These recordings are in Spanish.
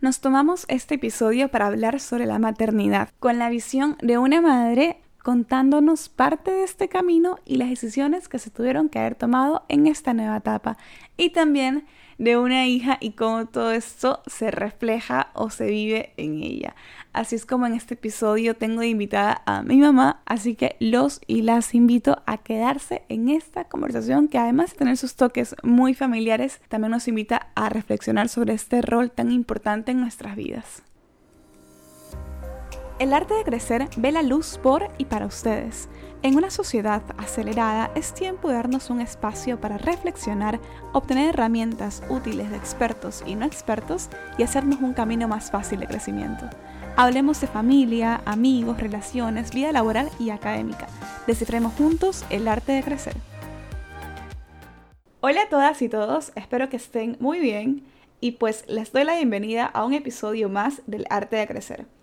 Nos tomamos este episodio para hablar sobre la maternidad, con la visión de una madre contándonos parte de este camino y las decisiones que se tuvieron que haber tomado en esta nueva etapa. Y también de una hija y cómo todo esto se refleja o se vive en ella. Así es como en este episodio tengo de invitada a mi mamá, así que los y las invito a quedarse en esta conversación que además de tener sus toques muy familiares, también nos invita a reflexionar sobre este rol tan importante en nuestras vidas. El arte de crecer ve la luz por y para ustedes. En una sociedad acelerada es tiempo de darnos un espacio para reflexionar, obtener herramientas útiles de expertos y no expertos y hacernos un camino más fácil de crecimiento. Hablemos de familia, amigos, relaciones, vida laboral y académica. Descifremos juntos el arte de crecer. Hola a todas y todos, espero que estén muy bien y pues les doy la bienvenida a un episodio más del arte de crecer.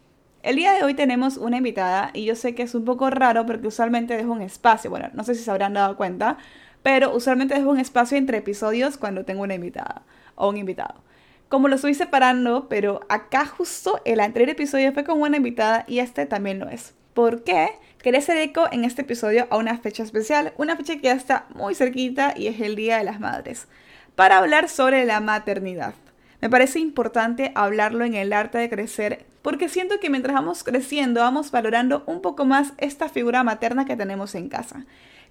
El día de hoy tenemos una invitada y yo sé que es un poco raro porque usualmente dejo un espacio, bueno, no sé si se habrán dado cuenta, pero usualmente dejo un espacio entre episodios cuando tengo una invitada o un invitado. Como lo estoy separando, pero acá justo el anterior episodio fue con una invitada y este también lo es. ¿Por qué? Quería hacer eco en este episodio a una fecha especial, una fecha que ya está muy cerquita y es el Día de las Madres, para hablar sobre la maternidad. Me parece importante hablarlo en el arte de crecer porque siento que mientras vamos creciendo vamos valorando un poco más esta figura materna que tenemos en casa,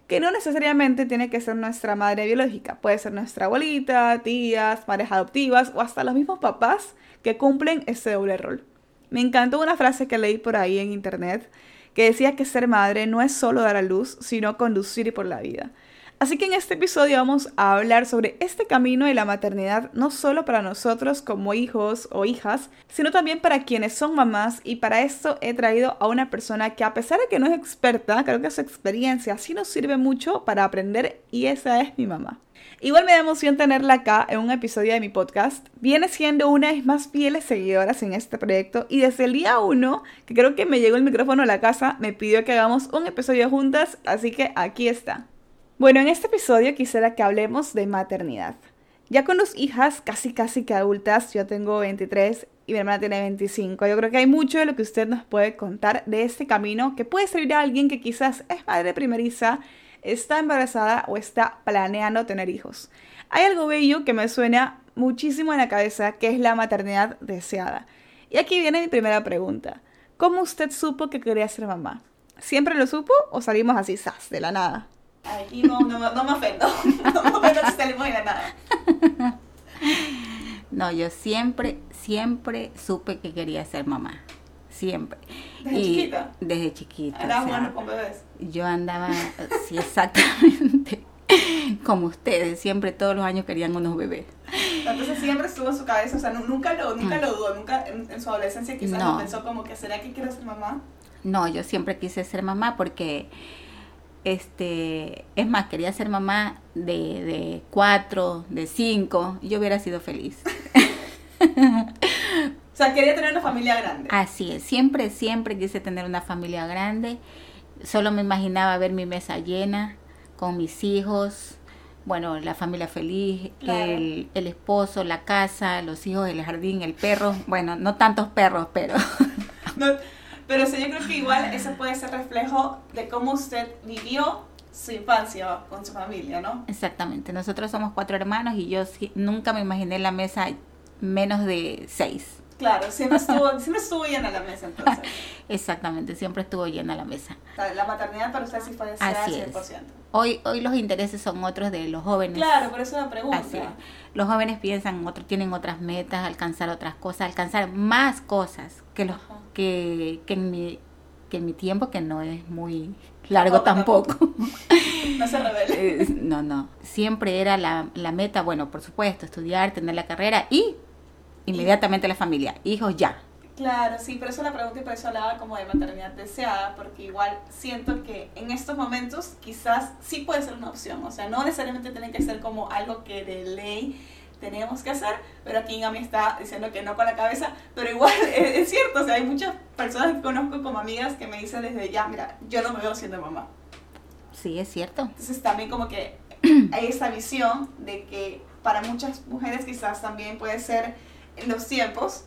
que no necesariamente tiene que ser nuestra madre biológica, puede ser nuestra abuelita, tías, madres adoptivas o hasta los mismos papás que cumplen ese doble rol. Me encantó una frase que leí por ahí en internet que decía que ser madre no es solo dar a luz, sino conducir por la vida. Así que en este episodio vamos a hablar sobre este camino de la maternidad, no solo para nosotros como hijos o hijas, sino también para quienes son mamás y para esto he traído a una persona que a pesar de que no es experta, creo que su experiencia sí nos sirve mucho para aprender y esa es mi mamá. Igual me da emoción tenerla acá en un episodio de mi podcast. Viene siendo una de mis más fieles seguidoras en este proyecto y desde el día 1, que creo que me llegó el micrófono a la casa, me pidió que hagamos un episodio juntas, así que aquí está. Bueno, en este episodio quisiera que hablemos de maternidad. Ya con dos hijas casi casi que adultas, yo tengo 23 y mi hermana tiene 25. Yo creo que hay mucho de lo que usted nos puede contar de este camino que puede servir a alguien que quizás es madre primeriza, está embarazada o está planeando tener hijos. Hay algo bello que me suena muchísimo en la cabeza, que es la maternidad deseada. Y aquí viene mi primera pregunta. ¿Cómo usted supo que quería ser mamá? ¿Siempre lo supo o salimos así, sas, de la nada? Aquí no, no, no me ofendo. No me ofendo si salimos de nada. No, yo siempre, siempre supe que quería ser mamá. Siempre. ¿Desde chiquita? Desde chiquita. Era bueno con bebés. Yo andaba, sí, exactamente. Como ustedes, siempre todos los años querían unos bebés. Entonces siempre estuvo en su cabeza, o sea, nunca lo, nunca mm. lo dudó, nunca en, su adolescencia quizás no. pensó como que, ¿será que quiero ser mamá? No, yo siempre quise ser mamá porque este, es más, quería ser mamá de, de cuatro, de cinco, y yo hubiera sido feliz. o sea, quería tener una familia grande. Así es, siempre, siempre quise tener una familia grande. Solo me imaginaba ver mi mesa llena con mis hijos, bueno, la familia feliz, el, el, esposo, la casa, los hijos, el jardín, el perro. Bueno, no tantos perros, pero... no, pero sí, yo creo que igual ese puede ser reflejo de cómo usted vivió su infancia con su familia, ¿no? Exactamente. Nosotros somos cuatro hermanos y yo nunca me imaginé la mesa menos de seis. Claro, siempre estuvo, siempre estuvo llena la mesa entonces. Exactamente, siempre estuvo llena la mesa. La maternidad para usted sí fue de 100%. Hoy, hoy los intereses son otros de los jóvenes. Claro, por eso la pregunta. Así Los jóvenes piensan, otro, tienen otras metas, alcanzar otras cosas, alcanzar más cosas que los que, que, en mi, que en mi tiempo, que no es muy largo tampoco. no se revele. No, no. Siempre era la, la meta, bueno, por supuesto, estudiar, tener la carrera y inmediatamente la familia. Hijos ya. Claro, sí, por eso la pregunta y por eso hablaba como de maternidad deseada, porque igual siento que en estos momentos quizás sí puede ser una opción, o sea, no necesariamente tiene que ser como algo que de ley tenemos que hacer, pero aquí mí está diciendo que no con la cabeza, pero igual es, cierto, o sea, hay muchas personas que conozco como amigas que me dicen desde ya, mira, yo no me veo siendo mamá. Sí, es cierto. Entonces también como que hay esa visión de que para muchas mujeres quizás también puede ser en los tiempos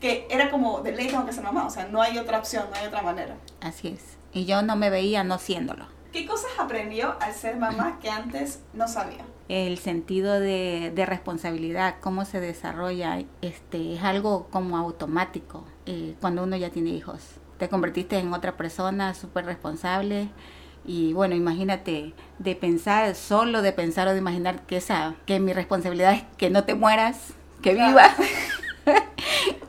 que era como de ley tengo que ser mamá, o sea, no hay otra opción, no hay otra manera. Así es. Y yo no me veía no siéndolo. ¿Qué cosas aprendió al ser mamá que antes no sabía? El sentido de, de responsabilidad, cómo se desarrolla, este, es algo como automático eh, cuando uno ya tiene hijos. Te convertiste en otra persona súper responsable y bueno, imagínate, de pensar, solo de pensar o de imaginar que esa, que mi responsabilidad es que no te mueras, que Claro. vivas,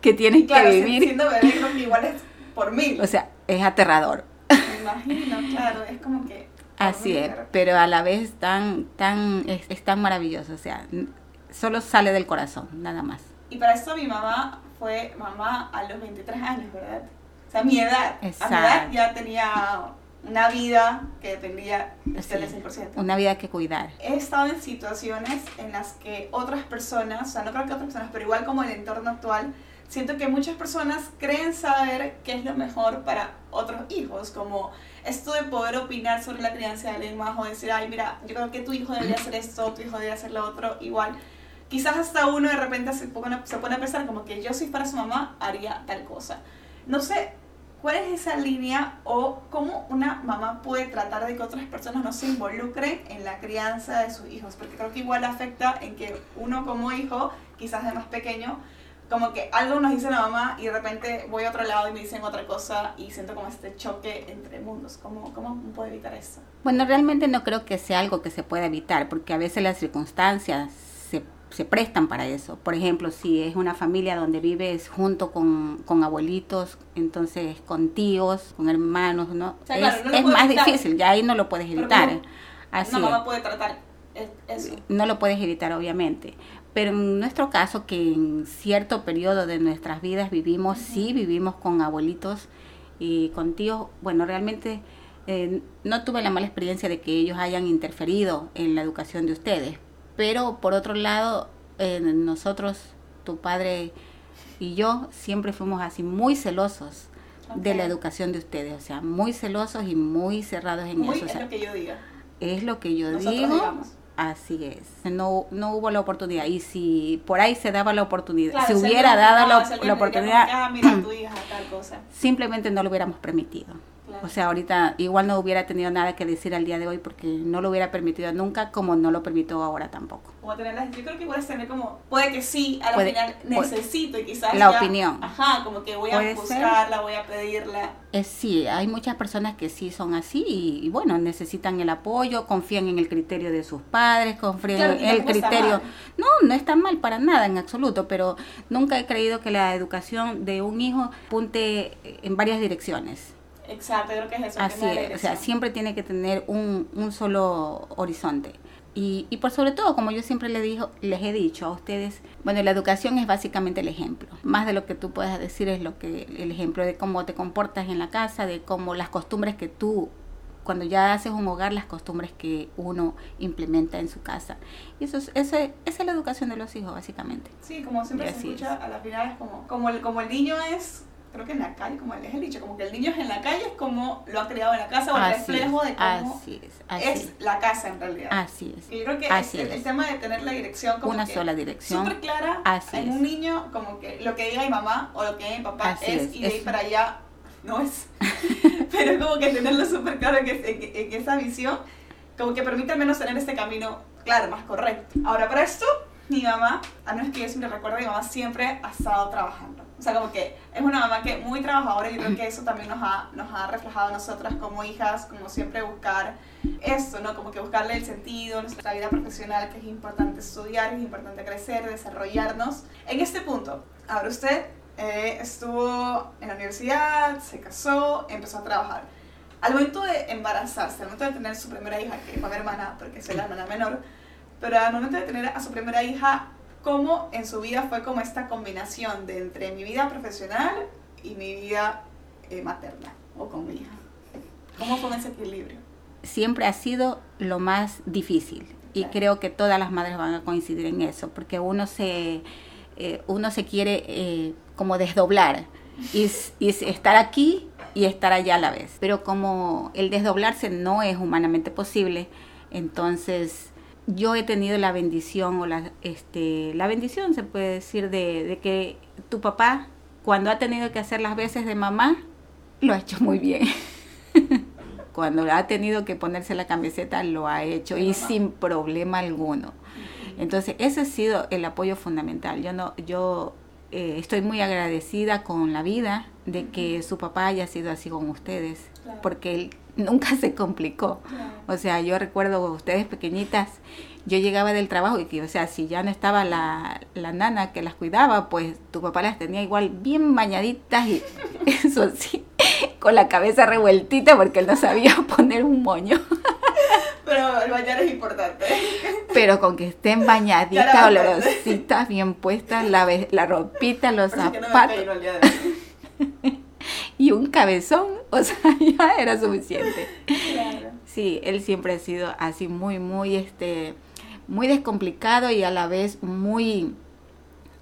que tienes Claro, que vivir. siendo bebé creo que igual es por mil. O sea, es aterrador. Me imagino, claro, es como que... Así es, pero a la vez tan, tan, es, es tan maravilloso, o sea, solo sale del corazón, nada más. Y para esto mi mamá fue mamá a los 23 años, ¿verdad? O sea, a mi edad. A mi edad Exacto. ya tenía una vida que dependía de usted Sí. al 100%. Una vida que cuidar. He estado en situaciones en las que otras personas, o sea, no creo que otras personas, pero igual como el entorno actual, siento que muchas personas creen saber qué es lo mejor para otros hijos, como esto de poder opinar sobre la crianza de alguien más o decir, ay, mira, yo creo que tu hijo debería hacer esto, tu hijo debería hacer lo otro, igual. Quizás hasta uno de repente se pone, se pone a pensar como que yo si fuera su mamá haría tal cosa. No sé, ¿cuál es esa línea o cómo una mamá puede tratar de que otras personas no se involucren en la crianza de sus hijos? Porque creo que igual afecta en que uno como hijo, quizás de más pequeño, como que algo nos dice la mamá y de repente voy a otro lado y me dicen otra cosa y siento como este choque entre mundos. ¿Cómo, cómo puedo evitar eso? Bueno, realmente no creo que sea algo que se pueda evitar, porque a veces las circunstancias se, se prestan para eso. Por ejemplo, si es una familia donde vives junto con, con abuelitos, entonces con tíos, con hermanos, ¿no? O sea, es no es más evitar. difícil, ya ahí no lo puedes evitar. Así una mamá puede tratar es- eso. no lo puedes evitar obviamente. Pero en nuestro caso, que en cierto periodo de nuestras vidas vivimos, sí vivimos con abuelitos y con tíos, bueno, realmente eh, no tuve la mala experiencia de que ellos hayan interferido en la educación de ustedes. Pero por otro lado, eh, nosotros, tu padre y yo, siempre fuimos así muy celosos de la educación de ustedes, o sea, muy celosos y muy cerrados en Muy eso. o es sea, lo que yo diga. es lo que yo Nosotros digo. digamos. Así es. No, no hubo la oportunidad. Y si por ahí se daba la oportunidad, Claro, si hubiera dado la, la oportunidad, ah, mira tu hija, tal cosa. simplemente no lo hubiéramos permitido. Claro. O sea, ahorita igual no hubiera tenido nada que decir al día de hoy porque no lo hubiera permitido nunca, como no lo permitió ahora tampoco. Como tenerlas, yo creo que igual es tener como, puede que sí, a la Puede- final necesito y quizás la ya- opinión. Ajá, como que voy a ser. buscarla, voy a pedirla. Es sí, hay muchas personas que sí son así y, y bueno, necesitan el apoyo, confían en el criterio de sus padres, confían Claro, en el criterio. No, no está mal para nada en absoluto, pero nunca he creído que la educación de un hijo punte en varias direcciones. Exacto, creo que es eso. Así es, o sea, siempre tiene que tener un, un solo horizonte. Y, y por sobre todo, como yo siempre le dijo, les he dicho a ustedes, bueno, la educación es básicamente el ejemplo. Más de lo que tú puedas decir es lo que el ejemplo de cómo te comportas en la casa, de cómo las costumbres que tú, cuando ya haces un hogar, las costumbres que uno implementa en su casa. Y eso es, esa es la educación de los hijos, básicamente. Sí, como siempre se escucha, a la final es como, como, el, como el niño es, creo que en la calle, como es el dicho, como que el niño es en la calle, es como lo ha criado en la casa o el Así reflejo de cómo así es, así es la casa en realidad. así es. Y yo creo que Así es el, el tema de tener la dirección como Una que sola dirección. súper clara Así en es. un niño, como que lo que diga mi mamá o lo que diga mi papá es, es, y de ahí para allá no es. Pero como que tenerlo súper claro en, en- en esa visión, como que permite al menos tener este camino claro, más correcto. Ahora, para esto, mi mamá, a menos que yo siempre recuerdo, mi mamá siempre ha estado trabajando. O sea, como que es una mamá que muy trabajadora y yo creo que eso también nos ha, nos ha reflejado a nosotras como hijas, como siempre buscar esto, ¿no? Como que buscarle el sentido nuestra vida profesional, que es importante estudiar, es importante crecer, desarrollarnos. En este punto, ahora usted eh, estuvo en la universidad, se casó, empezó a trabajar. Al momento de embarazarse, al momento de tener su primera hija, que fue mi hermana, porque soy la hermana menor, pero al momento de tener a su primera hija, ¿cómo en su vida fue como esta combinación de entre mi vida profesional y mi vida eh, materna o con mi hija? ¿Cómo fue ese equilibrio? siempre ha sido lo más difícil y Claro. creo que todas las madres van a coincidir en eso porque uno se eh, uno se quiere eh, como desdoblar y, y estar aquí y estar allá a la vez pero como el desdoblarse no es humanamente posible entonces yo he tenido la bendición o la este la bendición se puede decir de, de que tu papá cuando ha tenido que hacer las veces de mamá, lo ha hecho muy bien. cuando ha tenido que ponerse la camiseta, lo ha hecho y sin problema alguno. Entonces, ese ha sido el apoyo fundamental. Yo no, yo eh, estoy muy agradecida con la vida de que su papá haya sido así con ustedes, porque él nunca se complicó. O sea, yo recuerdo ustedes pequeñitas, yo llegaba del trabajo y que, o sea, si ya no estaba la, la nana que las cuidaba, pues tu papá las tenía igual bien bañaditas y eso sí, con la cabeza revueltita porque él no sabía poner un moño. Pero el bañar es importante. Pero con que estén bañaditas, olorositas, bien puestas, la, la ropita, los zapatos. y un cabezón, o sea, ya era suficiente. Claro. Sí, él siempre ha sido así muy, muy, este, muy descomplicado y a la vez muy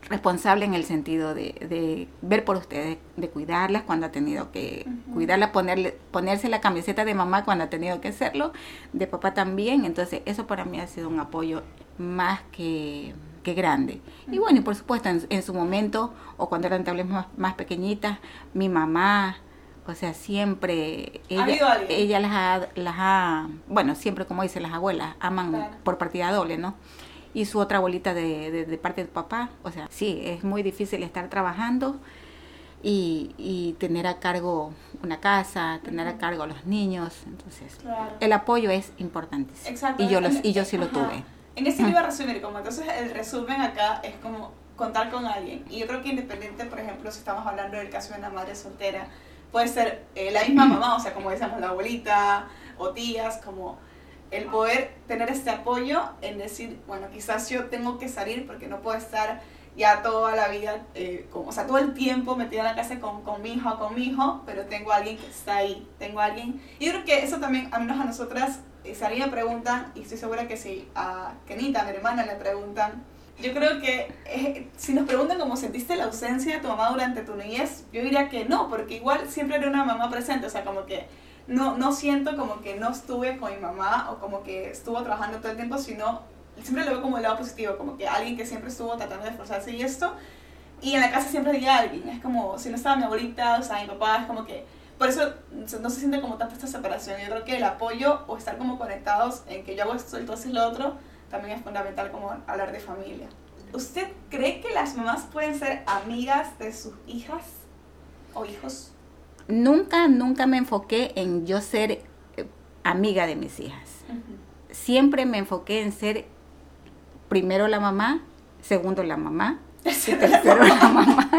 responsable en el sentido de, ver por ustedes, de cuidarlas cuando ha tenido que cuidarla, ponerle, ponerse la camiseta de mamá cuando ha tenido que hacerlo, de papá también, entonces eso para mí ha sido un apoyo más que, que grande. Y bueno, y por supuesto en, su momento, o cuando eran tal más, más pequeñitas, mi mamá, o sea, siempre ella, ella las, ha, las ha, bueno, siempre como dicen las abuelas, aman por partida doble, ¿no? y su otra abuelita de, de, parte de papá. O sea, sí, es muy difícil estar trabajando y, y tener a cargo una casa, tener a cargo a los niños. Entonces, el apoyo es importantísimo. Exacto. Y yo, los, y yo sí lo tuve. En ese iba a resumir, como entonces el resumen acá es como contar con alguien. Y yo creo que independiente, por ejemplo, si estamos hablando del caso de una madre soltera, puede ser eh, la misma mamá, o sea, como decíamos, la abuelita o tías, como el poder tener este apoyo en decir, bueno, quizás yo tengo que salir porque no puedo estar ya toda la vida, eh, como, o sea, todo el tiempo metida en la casa con, con mi hijo o con mi hijo, pero tengo a alguien que está ahí, tengo a alguien. Y yo creo que eso también, al menos a nosotras, eh, si alguien me preguntan, y estoy segura que si a Kenita, mi hermana, le preguntan, yo creo que eh, si nos preguntan cómo sentiste la ausencia de tu mamá durante tu niñez, yo diría que no, porque igual siempre era una mamá presente, o sea, como que no, no siento como que no estuve con mi mamá o como que estuvo trabajando todo el tiempo, sino siempre lo veo como el lado positivo, como que alguien que siempre estuvo tratando de esforzarse y esto. Y en la casa siempre había alguien, es como si no estaba mi abuelita, o sea, mi papá, es como que... Por eso no se siente como tanta esta separación. Yo creo que el apoyo o estar como conectados en que yo hago esto haces lo otro, también es fundamental como hablar de familia. ¿Usted cree que las mamás pueden ser amigas de sus hijas o hijos? nunca, nunca me enfoqué en yo ser eh, amiga de mis hijas. Siempre me enfoqué en ser primero la mamá, segundo la mamá, tercero la mamá.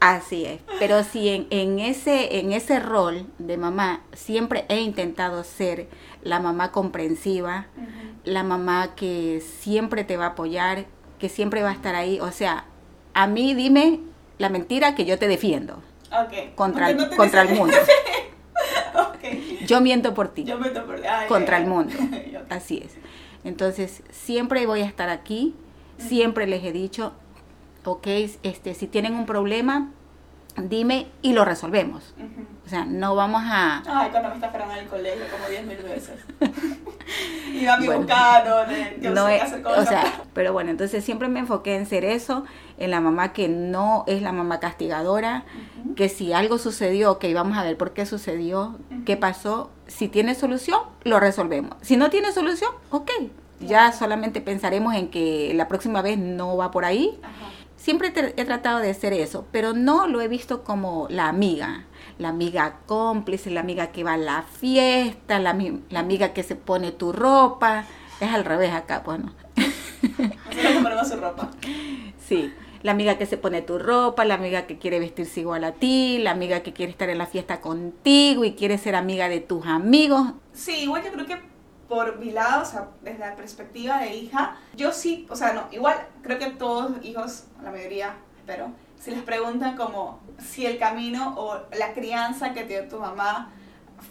Así es, pero sí en, en, ese, en ese rol de mamá siempre he intentado ser la mamá comprensiva, la mamá que siempre te va a apoyar, que siempre va a estar ahí. O sea, a mí dime la mentira que yo te defiendo. Contra, el, contra el mundo. Yo miento por ti. Yo miento por ti. contra el mundo. Así es. Entonces, siempre voy a estar aquí. Siempre les he dicho, ok, este, si tienen un problema, dime y lo resolvemos. O sea, no vamos a... Ay, cuando me está esperando en el colegio como 10 mil veces. y a mi bueno, buscado, de, no sé hacer cosas. O sea, pero bueno, entonces siempre me enfoqué en ser eso, en la mamá que no es la mamá castigadora, que si algo sucedió, que vamos a ver por qué sucedió, qué pasó, si tiene solución, lo resolvemos. Si no tiene solución, ok, ya solamente pensaremos en que la próxima vez no va por ahí. Siempre he tratado de ser eso, pero no lo he visto como la amiga, la amiga cómplice, la amiga que va a la fiesta, la, la amiga que se pone tu ropa. Es al revés acá, bueno. ponemos su ropa. Sí, la amiga que se pone tu ropa, la amiga que quiere vestirse igual a ti, la amiga que quiere estar en la fiesta contigo y quiere ser amiga de tus amigos. Sí, igual yo creo que por mi lado, o sea, desde la perspectiva de hija, yo sí, o sea, no, igual creo que todos hijos, la mayoría, espero, si les preguntan como si el camino o la crianza que dio tu mamá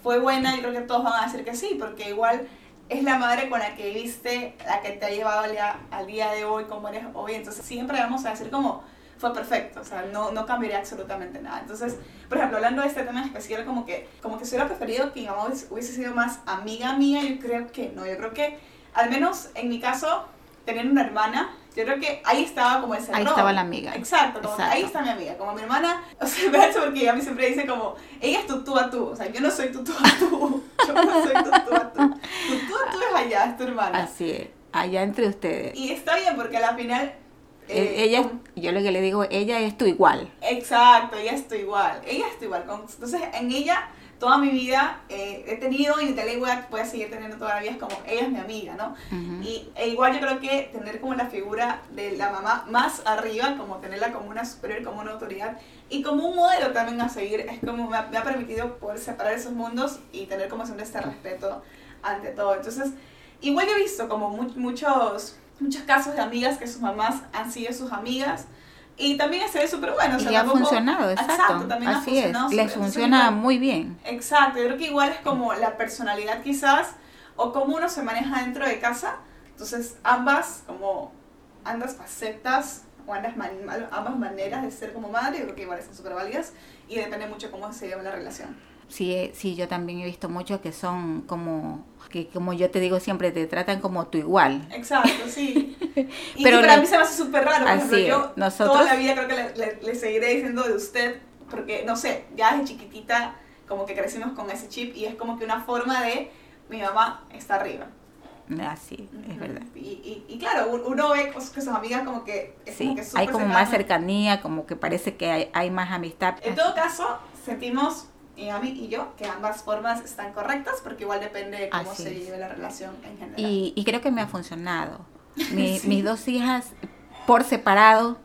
fue buena, yo creo que todos van a decir que sí, porque igual es la madre con la que viviste, la que te ha llevado al día, al día de hoy, como eres hoy, entonces siempre vamos a decir como fue perfecto, o sea, no, no cambiaría absolutamente nada. Entonces, por ejemplo, hablando de este tema especial, como que, como que si hubiera preferido que mi mamá hubiese sido más amiga mía, yo creo que no, yo creo que, al menos en mi caso, tener una hermana yo creo que ahí estaba como ese Ahí estaba la amiga. Exacto, como Exacto. ahí está mi amiga, como mi hermana, o sea, me eso porque a mí siempre dice como, ella es tu tú a tú, o sea, yo no soy tu tú a tú, yo no soy tu tú a tú, tu tú a tú es allá, es tu hermana. Así es, allá entre ustedes. Y está bien porque a la final... E- eh, ella, como- yo lo que le digo, ella es tu igual. Exacto, ella está igual, ella está igual. con- Entonces, en ella, toda mi vida eh, he tenido y vez voy a, voy a seguir teniendo toda la vida, es como, ella es mi amiga, ¿no? Ujú. Y e igual yo creo que tener como la figura de la mamá más arriba, como tenerla como una superior, como una autoridad y como un modelo también a seguir, es como me ha, me ha permitido poder separar esos mundos y tener como siempre este respeto ante todo. Entonces, igual yo he visto como mu- muchos, muchos casos de amigas que sus mamás han sido sus amigas y también se ve súper bueno. o sea, y ha tampoco- funcionado, exacto. también ha Así es, les funciona muy bien. Exacto, yo creo que igual es como la personalidad quizás o cómo uno se maneja dentro de casa. Entonces ambas como ambas facetas o ambas, man- ambas maneras de ser como madre, yo creo que igual son súper válidas y depende mucho cómo se lleva la relación. Sí, eh, sí, yo también he visto muchos que son como, que como yo te digo siempre, te tratan como tu igual. Exacto, sí. Y Pero para no- mí se me hace súper raro. Por ejemplo, yo nosotros- toda la vida creo que le, le- le seguiré diciendo de usted, porque no sé, ya desde chiquitita como que crecimos con ese chip y es como que una forma de mi mamá está arriba. Así, es verdad. Y, y, y claro, un- uno ve que sus amigas como que es Sí, como que hay como más cercano. cercanía, como que parece que hay, hay más amistad. En todo caso, sentimos, mi mami y yo, que ambas formas están correctas porque igual depende de cómo Así se lleve la relación en general. Y, y creo que me ha funcionado. Mi- Sí. Mis dos hijas, por separado,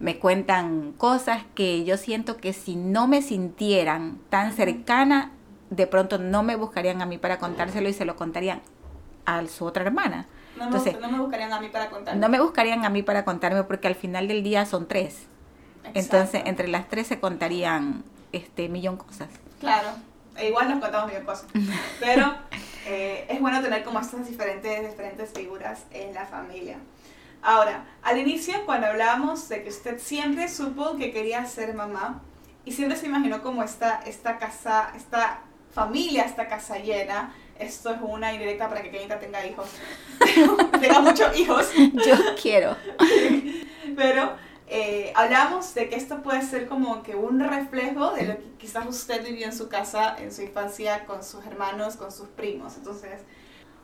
me cuentan cosas que yo siento que si no me sintieran tan cercana, de pronto no me buscarían a mí para contárselo y se lo contarían a su otra hermana. no, me, entonces- no me buscarían a mí para contar. No me buscarían a mí para contarme porque al final del día son tres. Entonces, entre las tres se contarían este millón cosas. Claro, e igual nos contamos mil cosas. Pero eh, es bueno tener como estas diferentes, diferentes figuras en la familia. Ahora, al inicio, cuando hablábamos de que usted siempre supo que quería ser mamá y siempre se imaginó como esta, esta casa, esta familia, esta casa llena, esto es una indirecta para que Kenita tenga hijos, tenga muchos hijos. Yo quiero. Pero eh, hablamos de que esto puede ser como que un reflejo de lo que quizás usted vivió en su casa, en su infancia, con sus hermanos, con sus primos. Entonces,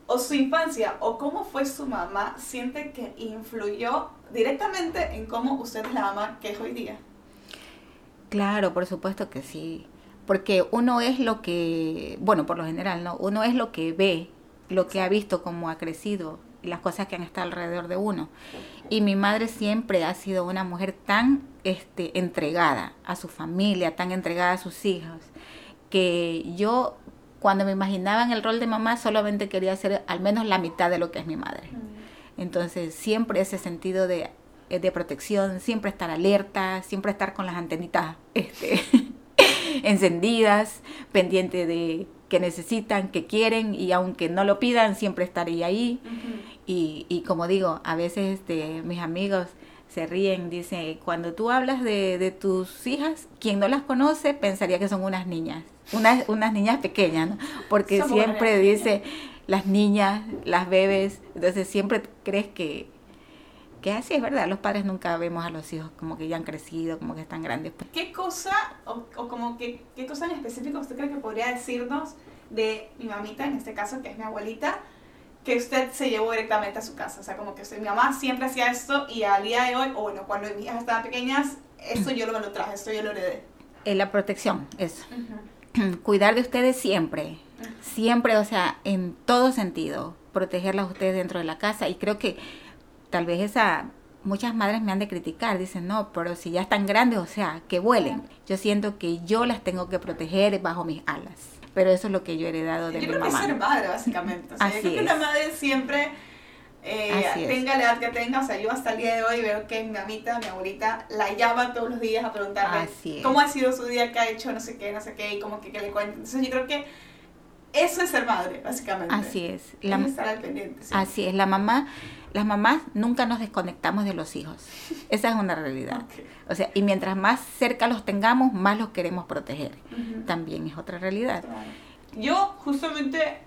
o su infancia, o cómo fue su mamá, siente que influyó directamente en cómo usted es la mamá que es hoy día. Claro, por supuesto que sí. Porque uno es lo que, bueno, por lo general, ¿no? Uno es lo que ve, lo que ha visto, cómo ha crecido, y las cosas que han estado alrededor de uno. Y mi madre siempre ha sido una mujer tan este, entregada a su familia, tan entregada a sus hijos, que yo cuando me imaginaba en el rol de mamá solamente quería ser al menos la mitad de lo que es mi madre. Entonces, siempre ese sentido de, eh, de protección, siempre estar alerta, siempre estar con las antenitas este, encendidas, pendiente de que necesitan, que quieren y aunque no lo pidan, siempre estaré ahí. Y, y como digo, a veces este, mis amigos se ríen, dicen, cuando tú hablas de, de tus hijas, quien no las conoce pensaría que son unas niñas, unas, unas niñas pequeñas, ¿no? Porque Somos siempre dice las niñas, las bebés, entonces siempre crees que, que así es verdad, los padres nunca vemos a los hijos como que ya han crecido, como que están grandes. ¿Qué cosa, o, o como que, qué cosa en específico usted cree que podría decirnos de mi mamita, en este caso, que es mi abuelita, que usted se llevó directamente a su casa? O sea, como que usted- mi mamá siempre hacía esto y al día de hoy, o bueno, cuando mis hijas estaban pequeñas, esto yo lo, me lo traje, esto yo lo heredé. Eh, la protección, eso. Cuidar de ustedes siempre, siempre, o sea, en todo sentido, protegerlas a ustedes dentro de la casa y creo que tal vez esa muchas madres me han de criticar, dicen, "No, pero si ya están grandes, o sea, que vuelen." Yo siento que yo las tengo que proteger bajo mis alas. Pero eso es lo que yo he heredado de yo mi creo que es mamá. ser madre, básicamente. O sea, yo creo que una madre siempre, eh, es. tenga la edad que tenga, o sea, yo hasta el día de hoy veo que mi mamita, mi abuelita, la llama todos los días a preguntarle Así cómo ha sido su día, qué ha hecho, no sé qué, no sé qué, y como que, que le cuente. Entonces yo creo que eso es ser madre, básicamente. Así es. Es La- estar al pendiente. sí. así es, la mamá, las mamás nunca nos desconectamos de los hijos. Esa es una realidad. O sea, y mientras más cerca los tengamos, más los queremos proteger. También es otra realidad. Yo justamente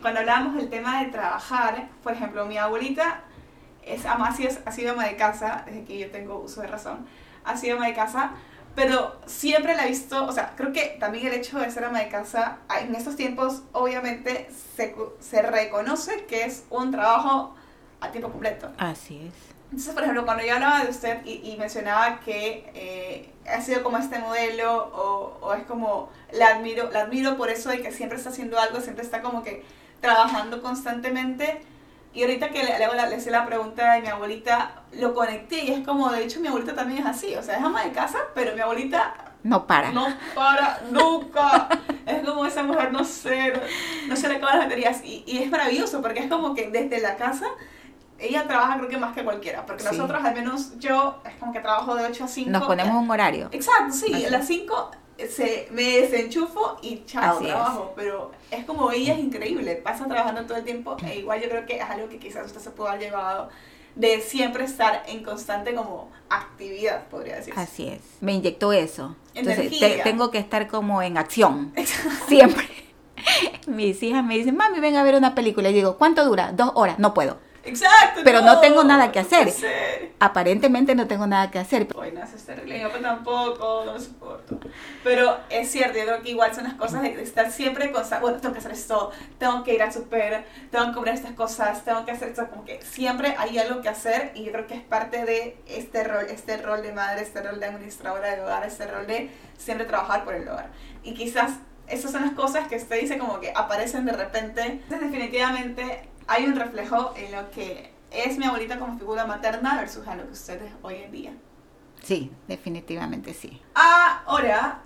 cuando hablábamos del tema de trabajar, por ejemplo, mi abuelita es, ama, ha sido ama de casa, desde que yo tengo uso de razón, ha sido ama de casa, pero siempre la he visto, o sea, creo que también el hecho de ser ama de casa, en estos tiempos obviamente se, se reconoce que es un trabajo a tiempo completo. Así es. Entonces, por ejemplo, cuando yo hablaba de usted y, y mencionaba que eh, ha sido como este modelo o, o, es como, la admiro, la admiro por eso de que siempre está haciendo algo, siempre está como que trabajando constantemente. Y ahorita que le, le, le hice la pregunta de mi abuelita, lo conecté y es como, de hecho, mi abuelita también es así, o sea, es ama de casa, pero mi abuelita... No para. No para, nunca. es como esa mujer, no sé, no, no se le acaban las baterías. Y, y es maravilloso porque es como que desde la casa ella trabaja creo que más que cualquiera, porque sí. nosotros al menos yo es como que trabajo de 8 a 5. Nos ponemos un horario. Exacto, sí, Así. a las 5 se, me desenchufo y chao, Así trabajo, es. pero es como ella es increíble, pasa trabajando todo el tiempo e igual yo creo que es algo que quizás usted se pueda haber llevado de siempre estar en constante como actividad, podría decir. Así es, me inyectó eso. Entonces te, tengo que estar como en acción, siempre. Mis hijas me dicen, mami, ven a ver una película. Y digo, ¿cuánto dura? Dos horas. No puedo. Exacto. Pero no, no tengo nada que hacer. Aparentemente no tengo nada que hacer. Hoy no es terrible, yo tampoco, no soporto. Pero es cierto, yo creo que igual son las cosas de estar siempre con, bueno, tengo que hacer esto, tengo que ir al super, tengo que comprar estas cosas, tengo que hacer esto, como que siempre hay algo que hacer y yo creo que es parte de este rol, este rol de madre, este rol de administradora de hogar, este rol de siempre trabajar por el hogar. Y quizás esas son las cosas que usted dice como que aparecen de repente. Entonces definitivamente hay un reflejo en lo que es mi abuelita como figura materna versus a lo que usted es hoy en día. Sí, definitivamente sí. Ahora,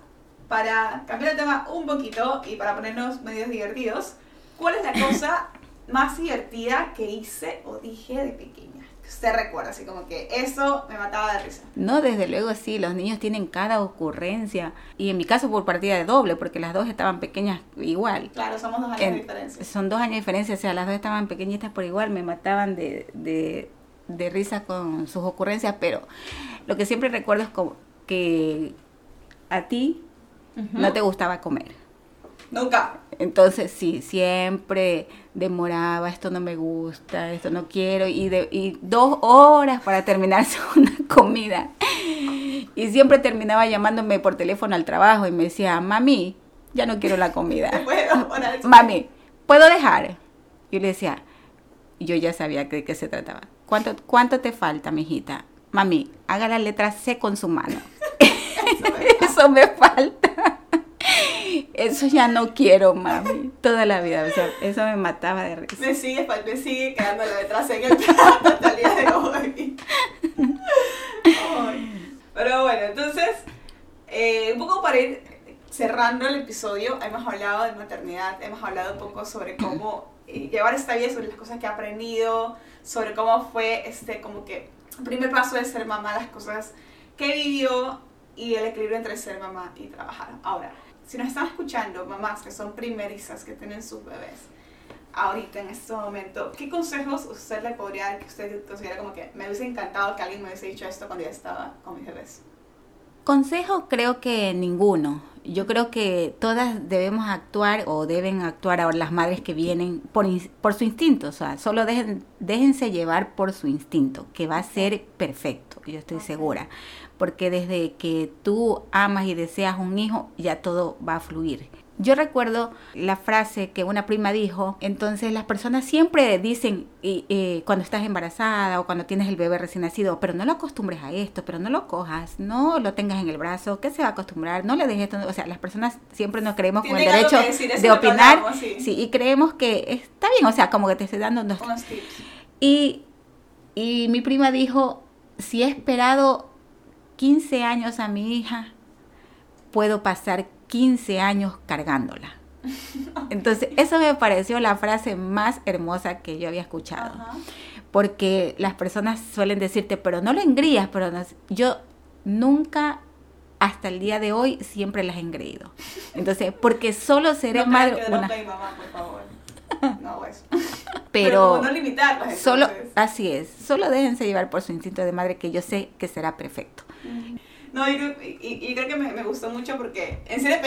para cambiar el tema un poquito y para ponernos medios divertidos, ¿cuál es la cosa más divertida que hice o dije de pequeña? Usted recuerda, así como que eso me mataba de risa. No, desde luego sí, los niños tienen cada ocurrencia. Y en mi caso por partida de doble, porque las dos estaban pequeñas igual. Claro, somos dos años en, de diferencia. Son dos años de diferencia, o sea, las dos estaban pequeñitas por igual, me mataban de, de, de risa con sus ocurrencias, pero lo que siempre recuerdo es como que a ti uh -huh. no te gustaba comer. Nunca. Entonces sí, siempre demoraba, esto no me gusta, esto no quiero, y, de, y dos horas para terminarse una comida. Y siempre terminaba llamándome por teléfono al trabajo y me decía, mami, ya no quiero la comida. mami, ¿puedo dejar? Y le decía, yo ya sabía de qué se trataba. ¿Cuánto, cuánto te falta, mijita? Mami, haga la letra C con su mano. Eso me falta. Eso ya no quiero, mami. Toda la vida. O sea, eso me mataba de risa. Me sigue, me sigue quedando la letra C en el día de hoy. Pero bueno, entonces, eh, un poco para ir cerrando el episodio, hemos hablado de maternidad, hemos hablado un poco sobre cómo eh, llevar esta vida, sobre las cosas que he aprendido, sobre cómo fue este, como que, primer paso de ser mamá, las cosas que vivió y el equilibrio entre ser mamá y trabajar. Ahora, si nos están escuchando, mamás que son primerizas, que tienen sus bebés, ahorita en este momento, ¿qué consejos usted le podría dar que usted considera como que me hubiese encantado que alguien me hubiese dicho esto cuando ya estaba con mis bebés? Consejo creo que ninguno. Yo creo que todas debemos actuar o deben actuar ahora las madres que vienen por, por su instinto. O sea, solo dejen, déjense llevar por su instinto, que va a ser perfecto, yo estoy okay. segura. Porque desde que tú amas y deseas un hijo, ya todo va a fluir. Yo recuerdo la frase que una prima dijo, entonces las personas siempre dicen y, eh, cuando estás embarazada o cuando tienes el bebé recién nacido, pero no lo acostumbres a esto, pero no lo cojas, no lo tengas en el brazo, que se va a acostumbrar, no le dejes esto, o sea, las personas siempre nos creemos con el derecho decir, de opinar hablamos, sí. sí, y creemos que está bien, o sea, como que te estoy dando unos, unos tips. Y, y mi prima dijo, si he esperado 15 años a mi hija, puedo pasar 15 años cargándola. Entonces, eso me pareció la frase más hermosa que yo había escuchado. Porque las personas suelen decirte, pero no lo engrías, pero no. yo nunca hasta el día de hoy siempre las he engreído. Entonces, porque solo seré no madre una mamá, por favor. No, eso. Pero, pero no limitarlas. Solo, así es, solo déjense llevar por su instinto de madre que yo sé que será perfecto. No, y, y, y, creo que me, me, gustó mucho porque en serio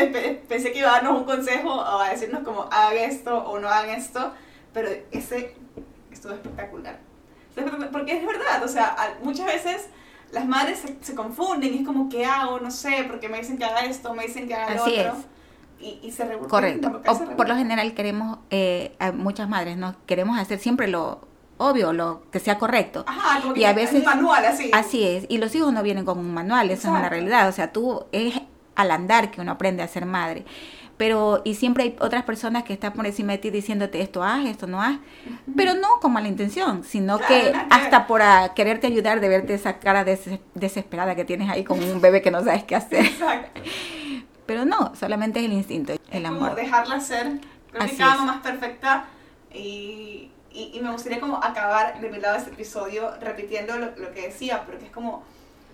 pensé que iba a darnos un consejo o a decirnos como hagan esto o no hagan esto, pero ese estuvo espectacular. Porque es verdad, o sea, muchas veces las madres se, se, confunden y es como, ¿qué hago? No sé, porque me dicen que haga esto, me dicen que haga lo otro. Es. Y, y, se Correcto. O, por lo general queremos, eh, muchas madres, ¿no? Queremos hacer siempre lo obvio, lo que sea correcto. Ajá, como y a veces un manual así. Así es, y los hijos no vienen con un manual, eso es una realidad, o sea, tú es al andar que uno aprende a ser madre. Pero, y siempre hay otras personas que están por encima de ti diciéndote esto haz, esto no haz, pero no con mala intención, sino que hasta por quererte ayudar de verte esa cara desesperada que tienes ahí como un bebé que no sabes qué hacer. Exacto. Pero no, solamente es el instinto, el amor. Como dejarla ser, creo que cada mamá perfecta y y, me gustaría como acabar de mi lado este episodio repitiendo lo, lo, que decía, porque es como,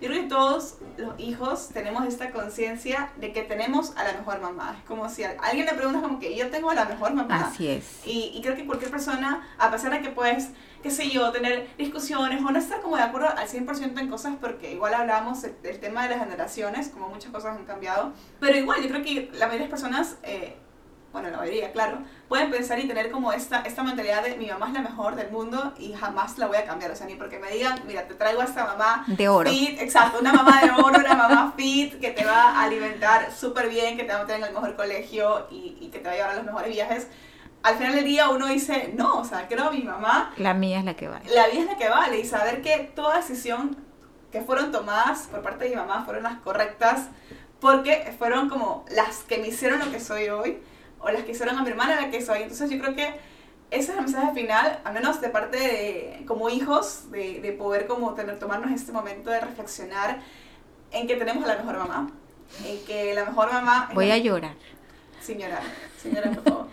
yo creo que todos los hijos tenemos esta conciencia de que tenemos a la mejor mamá. Es como si alguien le pregunta como que yo tengo a la mejor mamá. Así es. Y, y creo que cualquier persona, a pesar de que puedes, qué sé yo, tener discusiones o no estar como de acuerdo al 100% en cosas, porque igual hablamos del, tema de las generaciones, como muchas cosas han cambiado, pero igual yo creo que la mayoría de las personas... Eh, bueno, la mayoría, claro, pueden pensar y tener como esta, esta mentalidad de mi mamá es la mejor del mundo y jamás la voy a cambiar. O sea, ni porque me digan, mira, te traigo a esta mamá de oro. fit, exacto, una mamá de oro, una mamá fit que te va a alimentar súper bien, que te va a meter en el mejor colegio y, y que te va a llevar a los mejores viajes. Al final del día uno dice, no, o sea, creo mi mamá. La mía es la que vale. La mía es la que vale y saber que toda decisión que fueron tomadas por parte de mi mamá fueron las correctas porque fueron como las que me hicieron lo que soy hoy o las que hicieron a mi hermana la que soy. Entonces yo creo que ese es el mensaje final, al menos de parte de, como hijos, de, de poder como tener, tomarnos este momento de reflexionar en que tenemos a la mejor mamá, en que la mejor mamá... Voy a llorar. Sin llorar, sin llorar, por favor.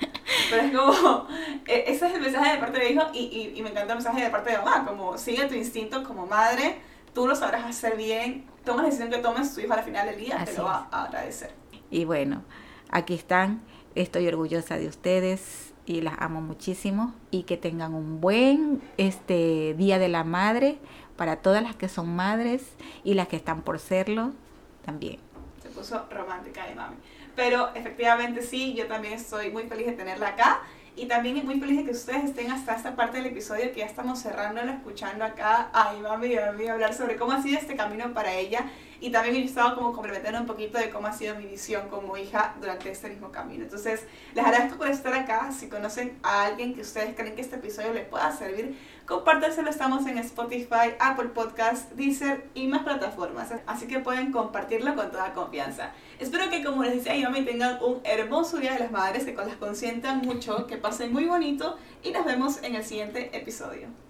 Pero es como, e, ese es el mensaje de parte de hijo y, y, y, me encanta el mensaje de parte de mamá, como sigue tu instinto como madre, tú lo sabrás hacer bien, toma la decisión que tomes, tu hijo al final del día te lo va a agradecer. Y bueno, aquí están Estoy orgullosa de ustedes y las amo muchísimo y que tengan un buen este Día de la Madre para todas las que son madres y las que están por serlo también. Se puso romántica de mami. Pero efectivamente sí, yo también estoy muy feliz de tenerla acá y también muy feliz de que ustedes estén hasta esta parte del episodio que ya estamos cerrando, escuchando acá a mami y a mí hablar sobre cómo ha sido este camino para ella y también he estado como complementando un poquito de cómo ha sido mi visión como hija durante este mismo camino. Entonces, les agradezco por estar acá. Si conocen a alguien que ustedes creen que este episodio les pueda servir, compártanselo. Estamos en Spotify, Apple Podcast, Deezer y más plataformas. Así que pueden compartirlo con toda confianza. Espero que, como les decía yo, me tengan un hermoso Día de las Madres, que las consientan mucho, que pasen muy bonito y nos vemos en el siguiente episodio.